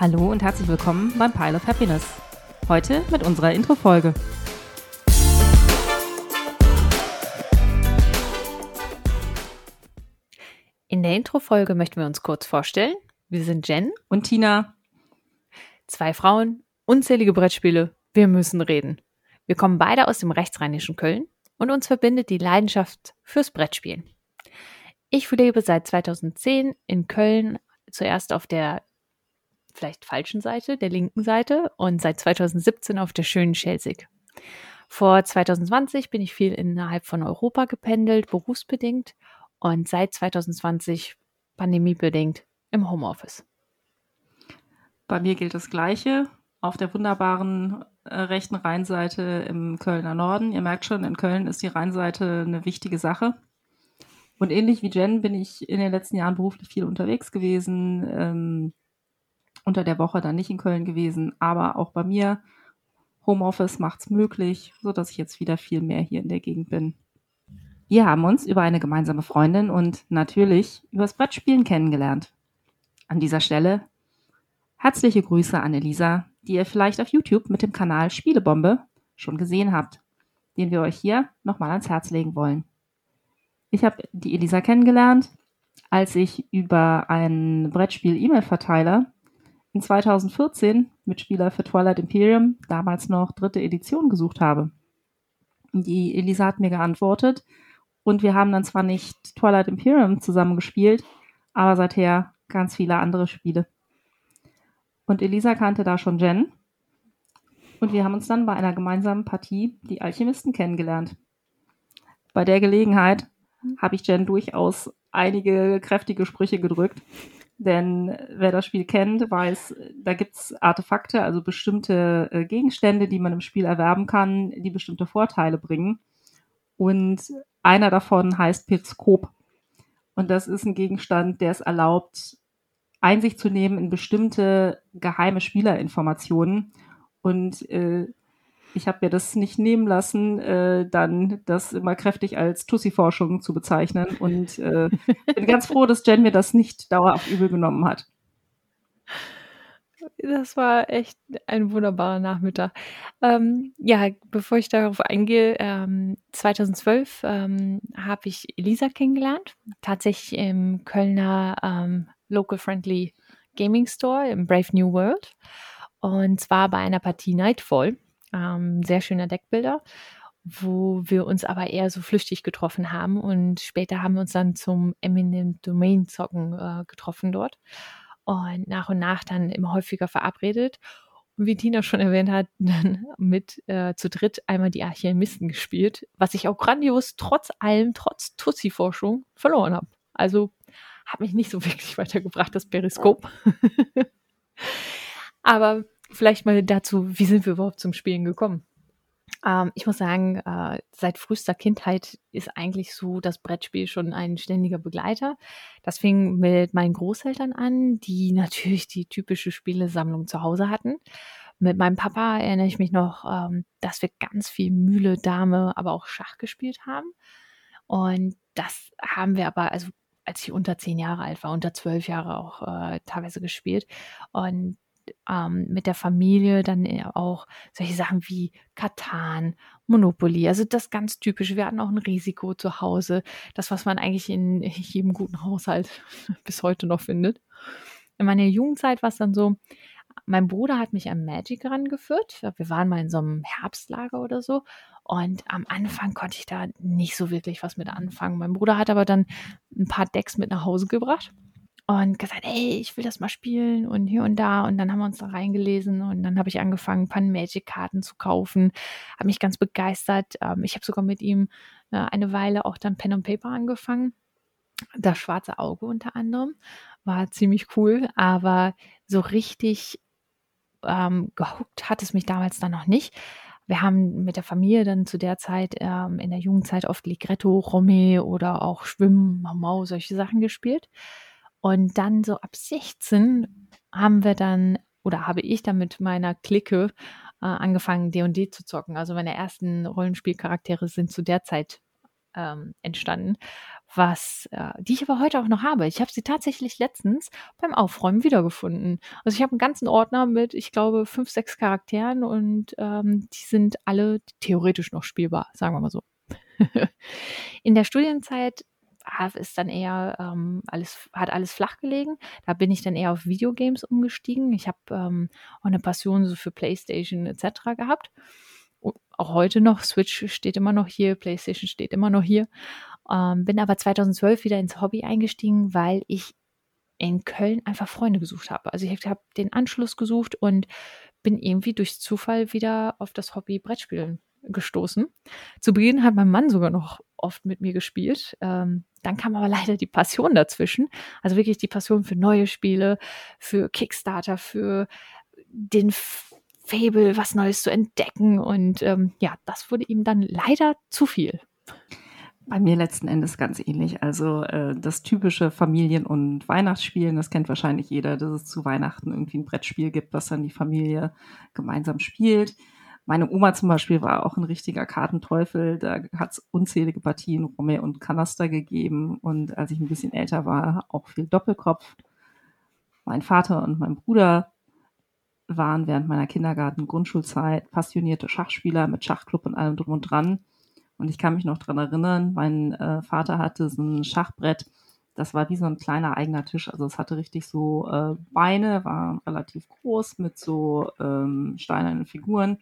Hallo und herzlich willkommen beim Pile of Happiness. Heute mit unserer Intro-Folge. In der Intro-Folge möchten wir uns kurz vorstellen. Wir sind Jen Und Tina, Zwei Frauen, unzählige Brettspiele. Wir müssen reden. Wir kommen beide aus dem rechtsrheinischen Köln und uns verbindet die Leidenschaft fürs Brettspielen. Ich lebe seit 2010 in Köln, zuerst auf der vielleicht falschen Seite, der linken Seite und seit 2017 auf der schönen Schelsig. Vor 2020 bin ich viel innerhalb von Europa gependelt, berufsbedingt und seit 2020 pandemiebedingt im Homeoffice. bei mir gilt das Gleiche. Auf der wunderbaren äh, rechten Rheinseite im Kölner Norden. Ihr merkt schon, in Köln ist die Rheinseite eine wichtige Sache. Und ähnlich wie Jen bin ich in den letzten Jahren beruflich viel unterwegs gewesen. Ähm, unter der Woche dann nicht in Köln gewesen, aber auch bei mir Homeoffice macht's möglich, so dass ich jetzt wieder viel mehr hier in der Gegend bin. Wir haben uns über eine gemeinsame Freundin und natürlich übers Brettspielen kennengelernt. An dieser Stelle herzliche Grüße an Elisa, die ihr vielleicht auf YouTube mit dem Kanal Spielebombe schon gesehen habt, den wir euch hier nochmal ans Herz legen wollen. Ich habe die Elisa kennengelernt, als ich über einen Brettspiel-E-Mail-Verteiler in 2014 Mitspieler für Twilight Imperium, damals noch dritte Edition, gesucht habe. Die Elisa hat mir geantwortet und wir haben dann zwar nicht Twilight Imperium zusammen gespielt, aber seither ganz viele andere Spiele. Und Elisa kannte da schon Jen und wir haben uns dann bei einer gemeinsamen Partie die Alchemisten kennengelernt. Bei der Gelegenheit habe ich Jen durchaus einige kräftige Sprüche gedrückt. Denn wer das Spiel kennt, weiß, da gibt's Artefakte, also bestimmte äh, Gegenstände, die man im Spiel erwerben kann, die bestimmte Vorteile bringen. Und einer davon heißt Periskop. Und das ist ein Gegenstand, der es erlaubt, Einsicht zu nehmen in bestimmte geheime Spielerinformationen. Und äh, ich habe mir das nicht nehmen lassen, äh, dann das immer kräftig als Tussi-Forschung zu bezeichnen. Und äh, bin ganz froh, dass Jen mir das nicht dauerhaft übel genommen hat. Das war echt ein wunderbarer Nachmittag. Ähm, ja, bevor ich darauf eingehe, ähm, 2012 ähm, habe ich Elisa kennengelernt, tatsächlich im Kölner ähm, Local Friendly Gaming Store im Brave New World. Und zwar bei einer Partie Nightfall. Ähm, sehr schöner Deckbilder, wo wir uns aber eher so flüchtig getroffen haben. Und später haben wir uns dann zum Eminent Domain Zocken äh, getroffen dort. Und nach und nach dann immer häufiger verabredet. Und wie Tina schon erwähnt hat, dann mit äh, zu dritt einmal die Alchemisten gespielt, was ich auch grandios trotz allem, trotz Tussi-Forschung verloren habe. Also hat mich nicht so wirklich weitergebracht, das Periskop. Aber vielleicht mal dazu, wie sind wir überhaupt zum Spielen gekommen? Ähm, ich muss sagen, äh, seit frühester Kindheit ist eigentlich so das Brettspiel schon ein ständiger Begleiter. Das fing mit meinen Großeltern an, die natürlich die typische Spielesammlung zu Hause hatten. Mit meinem Papa erinnere ich mich noch, ähm, dass wir ganz viel Mühle, Dame, aber auch Schach gespielt haben. Und das haben wir aber, also als ich unter zehn Jahre alt war, unter zwölf Jahre auch äh, teilweise gespielt. Und ähm, mit der Familie dann äh, auch solche Sachen wie Katan, Monopoly, also das ganz typische. Wir hatten auch ein Risiko zu Hause, das, was man eigentlich in jedem guten Haushalt bis heute noch findet. In meiner Jugendzeit war es dann so, mein Bruder hat mich an Magic rangeführt. Wir waren mal in so einem Herbstlager oder so. Und am Anfang konnte ich da nicht so wirklich was mit anfangen. Mein Bruder hat aber dann ein paar Decks mit nach Hause gebracht und gesagt, hey, ich will das mal spielen und hier und da. Und dann haben wir uns da reingelesen und dann habe ich angefangen, ein paar Magic-Karten zu kaufen. Habe mich ganz begeistert. Ähm, ich habe sogar mit ihm äh, eine Weile auch dann Pen und Paper angefangen. Das schwarze Auge unter anderem war ziemlich cool, aber so richtig ähm, gehuckt hat es mich damals dann noch nicht. Wir haben mit der Familie dann zu der Zeit ähm, in der Jugendzeit oft Ligretto, Romy oder auch Schwimmen, Mau, solche Sachen gespielt. Und dann so ab 16 haben wir dann oder habe ich dann mit meiner Clique äh, angefangen, D&D zu zocken. Also meine ersten Rollenspielcharaktere sind zu der Zeit ähm, entstanden. was, äh, die ich aber heute auch noch habe. Ich habe sie tatsächlich letztens beim Aufräumen wiedergefunden. Also ich habe einen ganzen Ordner mit, ich glaube, fünf, sechs Charakteren und ähm, die sind alle theoretisch noch spielbar, sagen wir mal so. In der Studienzeit ist dann eher ähm, alles, hat alles flach gelegen. Da bin ich dann eher auf Videogames umgestiegen. Ich habe ähm, auch eine Passion so für PlayStation etc. gehabt. Und auch heute noch, Switch steht immer noch hier, PlayStation steht immer noch hier. Ähm, bin aber 2012 wieder ins Hobby eingestiegen, weil ich in Köln einfach Freunde gesucht habe. Also ich habe den Anschluss gesucht und bin irgendwie durch Zufall wieder auf das Hobby Brettspielen gestoßen. Zu Beginn hat mein Mann sogar noch oft mit mir gespielt. Ähm, dann kam aber leider die Passion dazwischen. Also wirklich die Passion für neue Spiele, für Kickstarter, für den Fable, was Neues zu entdecken. Und ähm, ja, das wurde ihm dann leider zu viel. Bei mir letzten Endes ganz ähnlich. Also äh, das typische Familien- und Weihnachtsspielen, das kennt wahrscheinlich jeder, dass es zu Weihnachten irgendwie ein Brettspiel gibt, was dann die Familie gemeinsam spielt. Meine Oma zum Beispiel war auch ein richtiger Kartenteufel. Da hat es unzählige Partien Rumme und Kanaster gegeben. Und als ich ein bisschen älter war, auch viel Doppelkopf. Mein Vater und mein Bruder waren während meiner Kindergarten-Grundschulzeit passionierte Schachspieler mit Schachclub und allem drum und dran. Und ich kann mich noch dran erinnern, mein äh, Vater hatte so ein Schachbrett, das war wie so ein kleiner eigener Tisch. Also es hatte richtig so äh, Beine, war relativ groß mit so ähm, steinernen Figuren.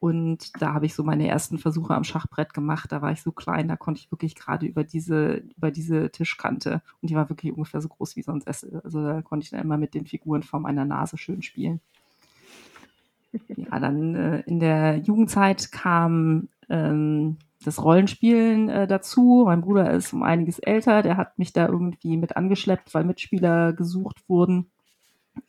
Und da habe ich so meine ersten Versuche am Schachbrett gemacht. Da war ich so klein, da konnte ich wirklich gerade über diese, über diese Tischkante. Und die war wirklich ungefähr so groß wie so ein Sessel. Also da konnte ich dann immer mit den Figuren vor meiner Nase schön spielen. Ja, dann äh, in der Jugendzeit kam ähm, das Rollenspielen äh, dazu. Mein Bruder ist um einiges älter, der hat mich da irgendwie mit angeschleppt, weil Mitspieler gesucht wurden.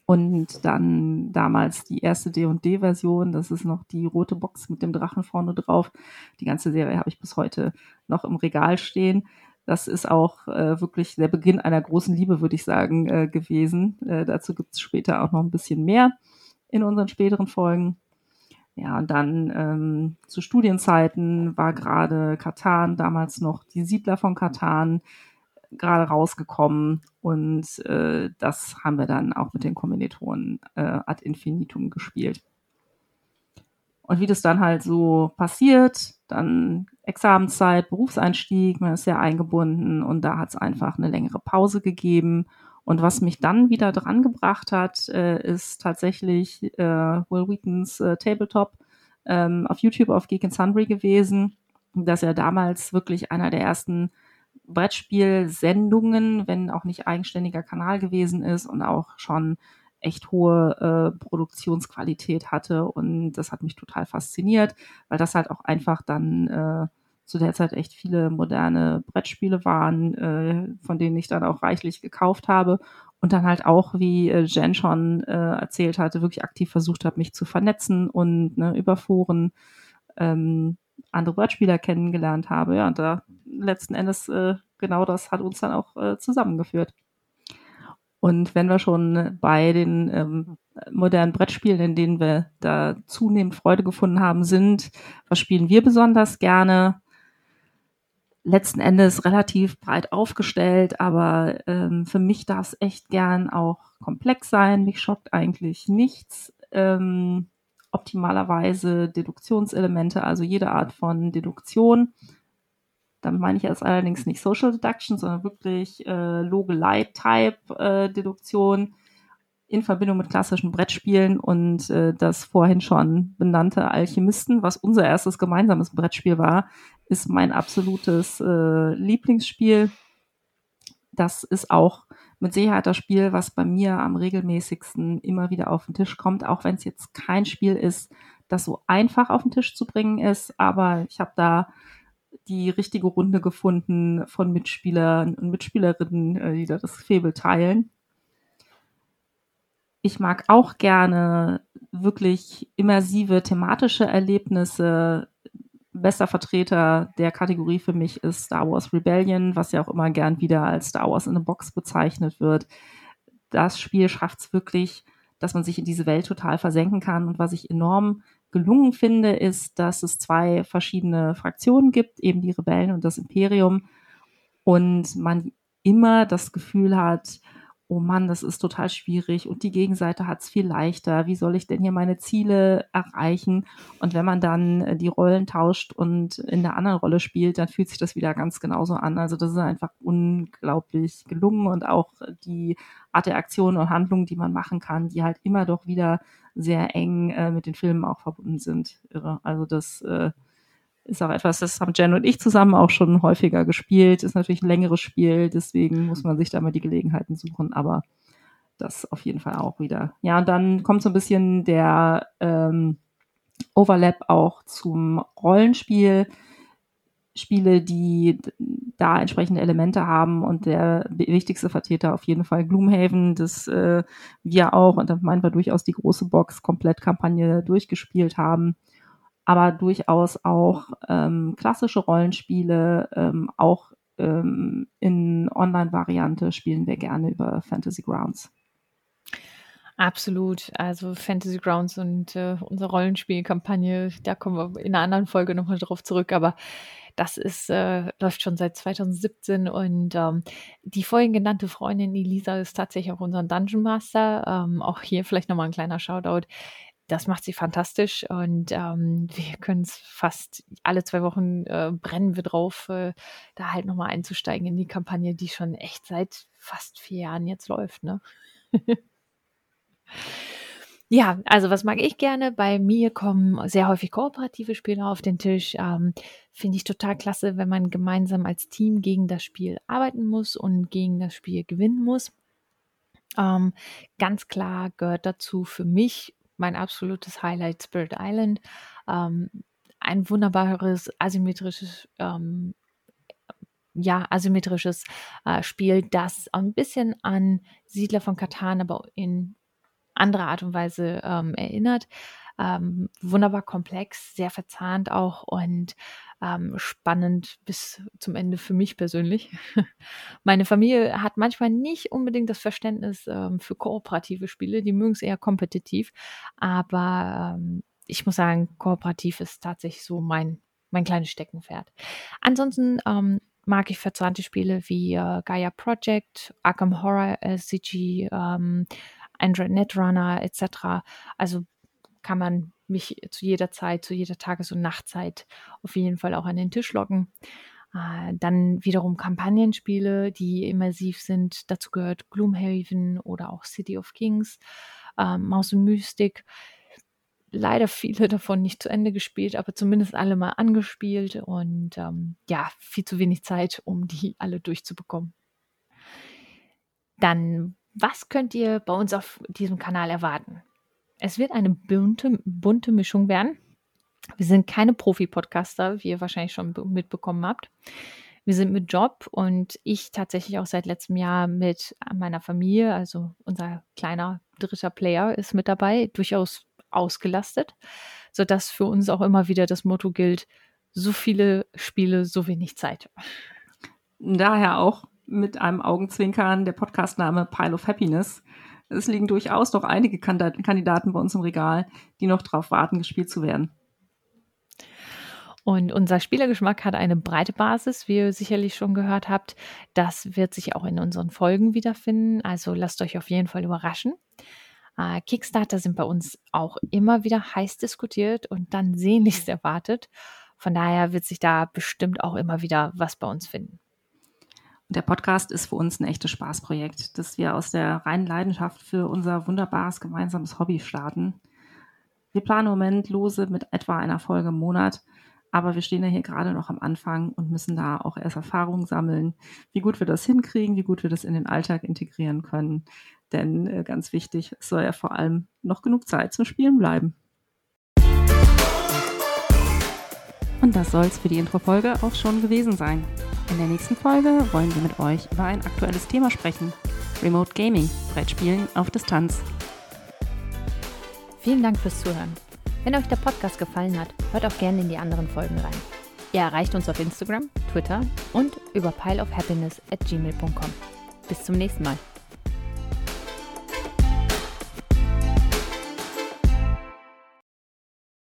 Und dann damals die erste D&D-Version, das ist noch die rote Box mit dem Drachen vorne drauf. Die ganze Serie habe ich bis heute noch im Regal stehen. Das ist auch äh, wirklich der Beginn einer großen Liebe, würde ich sagen, äh, gewesen. Äh, dazu gibt es später auch noch ein bisschen mehr in unseren späteren Folgen. Ja, und dann ähm, zu Studienzeiten war gerade Katan, damals noch die Siedler von Katan, gerade rausgekommen und äh, das haben wir dann auch mit den Kombinatoren äh, ad infinitum gespielt. Und wie das dann halt so passiert, dann Examenszeit, Berufseinstieg, man ist ja eingebunden und da hat es einfach eine längere Pause gegeben. Und was mich dann wieder dran gebracht hat, äh, ist tatsächlich äh, Will Wheatons äh, Tabletop ähm, auf YouTube auf Geek and Sundry gewesen, dass er damals wirklich einer der ersten Brettspielsendungen, wenn auch nicht eigenständiger Kanal gewesen ist und auch schon echt hohe äh, Produktionsqualität hatte. Und das hat mich total fasziniert, weil das halt auch einfach dann äh, zu der Zeit echt viele moderne Brettspiele waren, äh, von denen ich dann auch reichlich gekauft habe. Und dann halt auch, wie äh, Jen schon äh, erzählt hatte, wirklich aktiv versucht habe, mich zu vernetzen und ne, über Foren ähm, andere Brettspieler kennengelernt habe. Ja, und da letzten Endes äh, genau das hat uns dann auch äh, zusammengeführt. Und wenn wir schon bei den ähm, modernen Brettspielen, in denen wir da zunehmend Freude gefunden haben, sind, was spielen wir besonders gerne? Letzten Endes relativ breit aufgestellt, aber ähm, für mich darf es echt gern auch komplex sein. Mich schockt eigentlich nichts. Ähm, optimalerweise Deduktionselemente, also jede Art von Deduktion. Damit meine ich jetzt allerdings nicht Social Deduction, sondern wirklich äh, Logolite-Type-Deduktion äh, in Verbindung mit klassischen Brettspielen und äh, das vorhin schon benannte Alchemisten, was unser erstes gemeinsames Brettspiel war, ist mein absolutes äh, Lieblingsspiel. Das ist auch mit Sicherheit das Spiel, was bei mir am regelmäßigsten immer wieder auf den Tisch kommt, auch wenn es jetzt kein Spiel ist, das so einfach auf den Tisch zu bringen ist. Aber ich habe da die richtige Runde gefunden von Mitspielern und Mitspielerinnen, äh, die da das Febel teilen. Ich mag auch gerne wirklich immersive thematische Erlebnisse, bester Vertreter der Kategorie für mich ist Star Wars Rebellion, was ja auch immer gern wieder als Star Wars in a Box bezeichnet wird. Das Spiel schafft es wirklich, dass man sich in diese Welt total versenken kann. Und was ich enorm gelungen finde, ist, dass es zwei verschiedene Fraktionen gibt, eben die Rebellen und das Imperium. und man immer das Gefühl hat, oh Mann, das ist total schwierig und die Gegenseite hat es viel leichter. Wie soll ich denn hier meine Ziele erreichen? Und wenn man dann äh, die Rollen tauscht und in der anderen Rolle spielt, dann fühlt sich das wieder ganz genauso an. Also das ist einfach unglaublich gelungen und auch die Art der Aktion und Handlungen, die man machen kann, die halt immer doch wieder sehr eng äh, mit den Filmen auch verbunden sind. Irre. Also das äh, ist auch etwas, das haben Jen und ich zusammen auch schon häufiger gespielt. Ist natürlich ein längeres Spiel, deswegen muss man sich da mal die Gelegenheiten suchen, aber das auf jeden Fall auch wieder. Ja, und dann kommt so ein bisschen der ähm, Overlap auch zum Rollenspiel. Spiele, die da entsprechende Elemente haben und der wichtigste Vertreter auf jeden Fall Gloomhaven, das äh, wir auch, und da meinen wir durchaus die große Box komplett Kampagne durchgespielt haben aber durchaus auch ähm, klassische Rollenspiele, ähm, auch ähm, in Online-Variante spielen wir gerne über Fantasy Grounds. Absolut. Also Fantasy Grounds und äh, unsere Rollenspielkampagne, da kommen wir in einer anderen Folge nochmal drauf zurück, aber das ist, äh, läuft schon seit 2017 und ähm, die vorhin genannte Freundin Elisa ist tatsächlich auch unser Dungeon Master. Ähm, auch hier vielleicht nochmal ein kleiner Shoutout das macht sie fantastisch und ähm, wir können es fast alle zwei Wochen äh, brennen wir drauf, äh, da halt nochmal einzusteigen in die Kampagne, die schon echt seit fast vier Jahren jetzt läuft, ne? ja, also was mag ich gerne? Bei mir kommen sehr häufig kooperative Spiele auf den Tisch. Ähm, Finde ich total klasse, wenn man gemeinsam als Team gegen das Spiel arbeiten muss und gegen das Spiel gewinnen muss. Ähm, ganz klar gehört dazu für mich mein absolutes Highlight Spirit Island. Ähm, ein wunderbares asymmetrisches ähm, ja, asymmetrisches äh, Spiel, das ein bisschen an Siedler von Katan, aber in anderer Art und Weise ähm, erinnert. Ähm, wunderbar komplex, sehr verzahnt auch und ähm, spannend bis zum Ende für mich persönlich. Meine Familie hat manchmal nicht unbedingt das Verständnis ähm, für kooperative Spiele, die mögen es eher kompetitiv, aber ähm, ich muss sagen, kooperativ ist tatsächlich so mein, mein kleines Steckenpferd. Ansonsten ähm, mag ich verzahnte Spiele wie äh, Gaia Project, Arkham Horror SCG, ähm, Android Netrunner etc. Also kann man mich zu jeder Zeit, zu jeder Tages- und Nachtzeit auf jeden Fall auch an den Tisch locken. Äh, dann wiederum Kampagnenspiele, die immersiv sind. Dazu gehört Gloomhaven oder auch City of Kings, äh, Maus und Mystik. Leider viele davon nicht zu Ende gespielt, aber zumindest alle mal angespielt und ähm, ja, viel zu wenig Zeit, um die alle durchzubekommen. Dann, was könnt ihr bei uns auf diesem Kanal erwarten? Es wird eine bunte, bunte Mischung werden. Wir sind keine Profi-Podcaster, wie ihr wahrscheinlich schon mitbekommen habt. Wir sind mit Job und ich tatsächlich auch seit letztem Jahr mit meiner Familie, also unser kleiner dritter Player ist mit dabei, durchaus ausgelastet, sodass für uns auch immer wieder das Motto gilt, so viele Spiele, so wenig Zeit. Daher auch mit einem Augenzwinkern der Podcastname Pile of Happiness, es liegen durchaus noch einige Kandidaten bei uns im Regal, die noch darauf warten, gespielt zu werden. Und unser Spielergeschmack hat eine breite Basis, wie ihr sicherlich schon gehört habt. Das wird sich auch in unseren Folgen wiederfinden. Also lasst euch auf jeden Fall überraschen. Äh, Kickstarter sind bei uns auch immer wieder heiß diskutiert und dann sehnlichst erwartet. Von daher wird sich da bestimmt auch immer wieder was bei uns finden. Der Podcast ist für uns ein echtes Spaßprojekt, das wir aus der reinen Leidenschaft für unser wunderbares gemeinsames Hobby starten. Wir planen im Moment lose mit etwa einer Folge im Monat, aber wir stehen ja hier gerade noch am Anfang und müssen da auch erst Erfahrungen sammeln, wie gut wir das hinkriegen, wie gut wir das in den Alltag integrieren können. Denn äh, ganz wichtig, es soll ja vor allem noch genug Zeit zum Spielen bleiben. Und das soll es für die Introfolge auch schon gewesen sein. In der nächsten Folge wollen wir mit euch über ein aktuelles Thema sprechen. Remote Gaming, Brettspielen auf Distanz. Vielen Dank fürs Zuhören. Wenn euch der Podcast gefallen hat, hört auch gerne in die anderen Folgen rein. Ihr erreicht uns auf Instagram, Twitter und über pileofhappiness at gmail.com. Bis zum nächsten Mal.